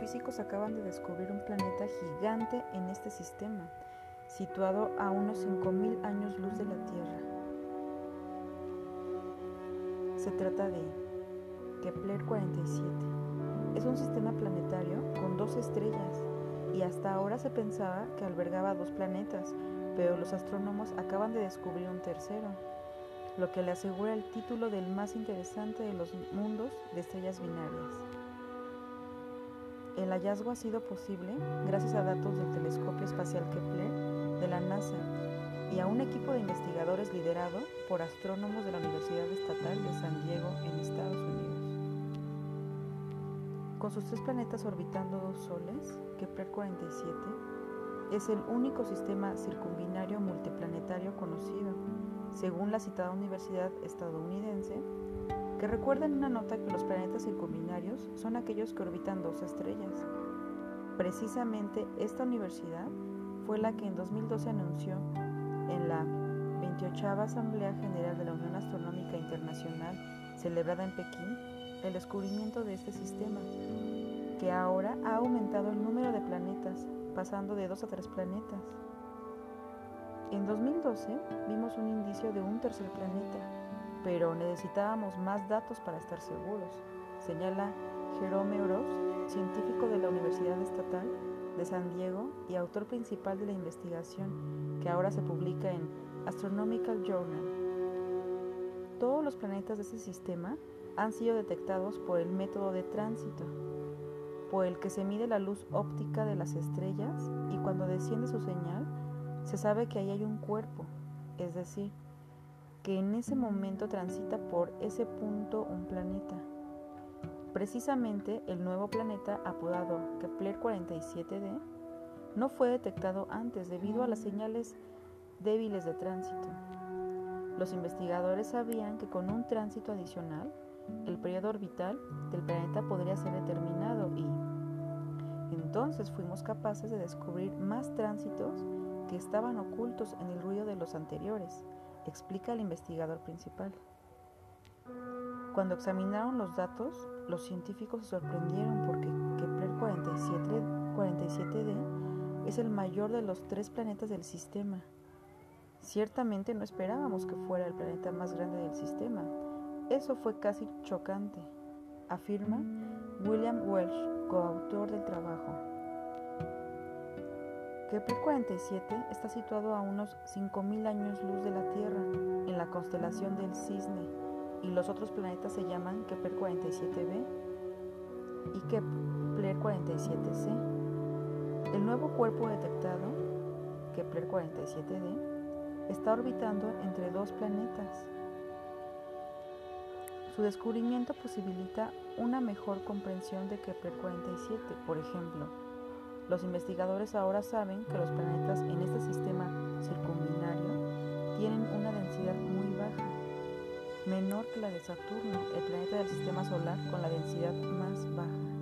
físicos acaban de descubrir un planeta gigante en este sistema, situado a unos 5.000 años luz de la Tierra. Se trata de Kepler 47. Es un sistema planetario con dos estrellas y hasta ahora se pensaba que albergaba dos planetas, pero los astrónomos acaban de descubrir un tercero, lo que le asegura el título del más interesante de los mundos de estrellas binarias. El hallazgo ha sido posible gracias a datos del telescopio espacial Kepler de la NASA y a un equipo de investigadores liderado por astrónomos de la Universidad Estatal de San Diego en Estados Unidos. Con sus tres planetas orbitando dos soles, Kepler 47 es el único sistema circumbinario multiplanetario conocido, según la citada universidad estadounidense, que recuerda en una nota que los planetas circumbinarios son aquellos que orbitan dos estrellas. Precisamente esta universidad fue la que en 2012 anunció en la 28 Asamblea General de la Unión Astronómica Internacional, celebrada en Pekín, el descubrimiento de este sistema, que ahora ha aumentado el número de planetas, pasando de dos a tres planetas. En 2012 vimos un indicio de un tercer planeta, pero necesitábamos más datos para estar seguros, señala Jerome Oroz, científico de la Universidad Estatal de San Diego y autor principal de la investigación que ahora se publica en Astronomical Journal. Todos los planetas de ese sistema han sido detectados por el método de tránsito, por el que se mide la luz óptica de las estrellas y cuando desciende su señal, se sabe que ahí hay un cuerpo, es decir, que en ese momento transita por ese punto un planeta. Precisamente el nuevo planeta apodado Kepler 47d no fue detectado antes debido a las señales débiles de tránsito. Los investigadores sabían que con un tránsito adicional, el periodo orbital del planeta podría ser determinado y entonces fuimos capaces de descubrir más tránsitos que estaban ocultos en el ruido de los anteriores, explica el investigador principal. Cuando examinaron los datos, los científicos se sorprendieron porque Kepler 47, 47d es el mayor de los tres planetas del sistema. Ciertamente no esperábamos que fuera el planeta más grande del sistema. Eso fue casi chocante, afirma William Welsh, coautor del trabajo. Kepler 47 está situado a unos 5.000 años luz de la Tierra, en la constelación del Cisne, y los otros planetas se llaman Kepler 47b y Kepler 47c. El nuevo cuerpo detectado, Kepler 47d, está orbitando entre dos planetas. Su descubrimiento posibilita una mejor comprensión de Kepler 47. Por ejemplo, los investigadores ahora saben que los planetas en este sistema circumbinario tienen una densidad muy baja, menor que la de Saturno, el planeta del sistema solar con la densidad más baja.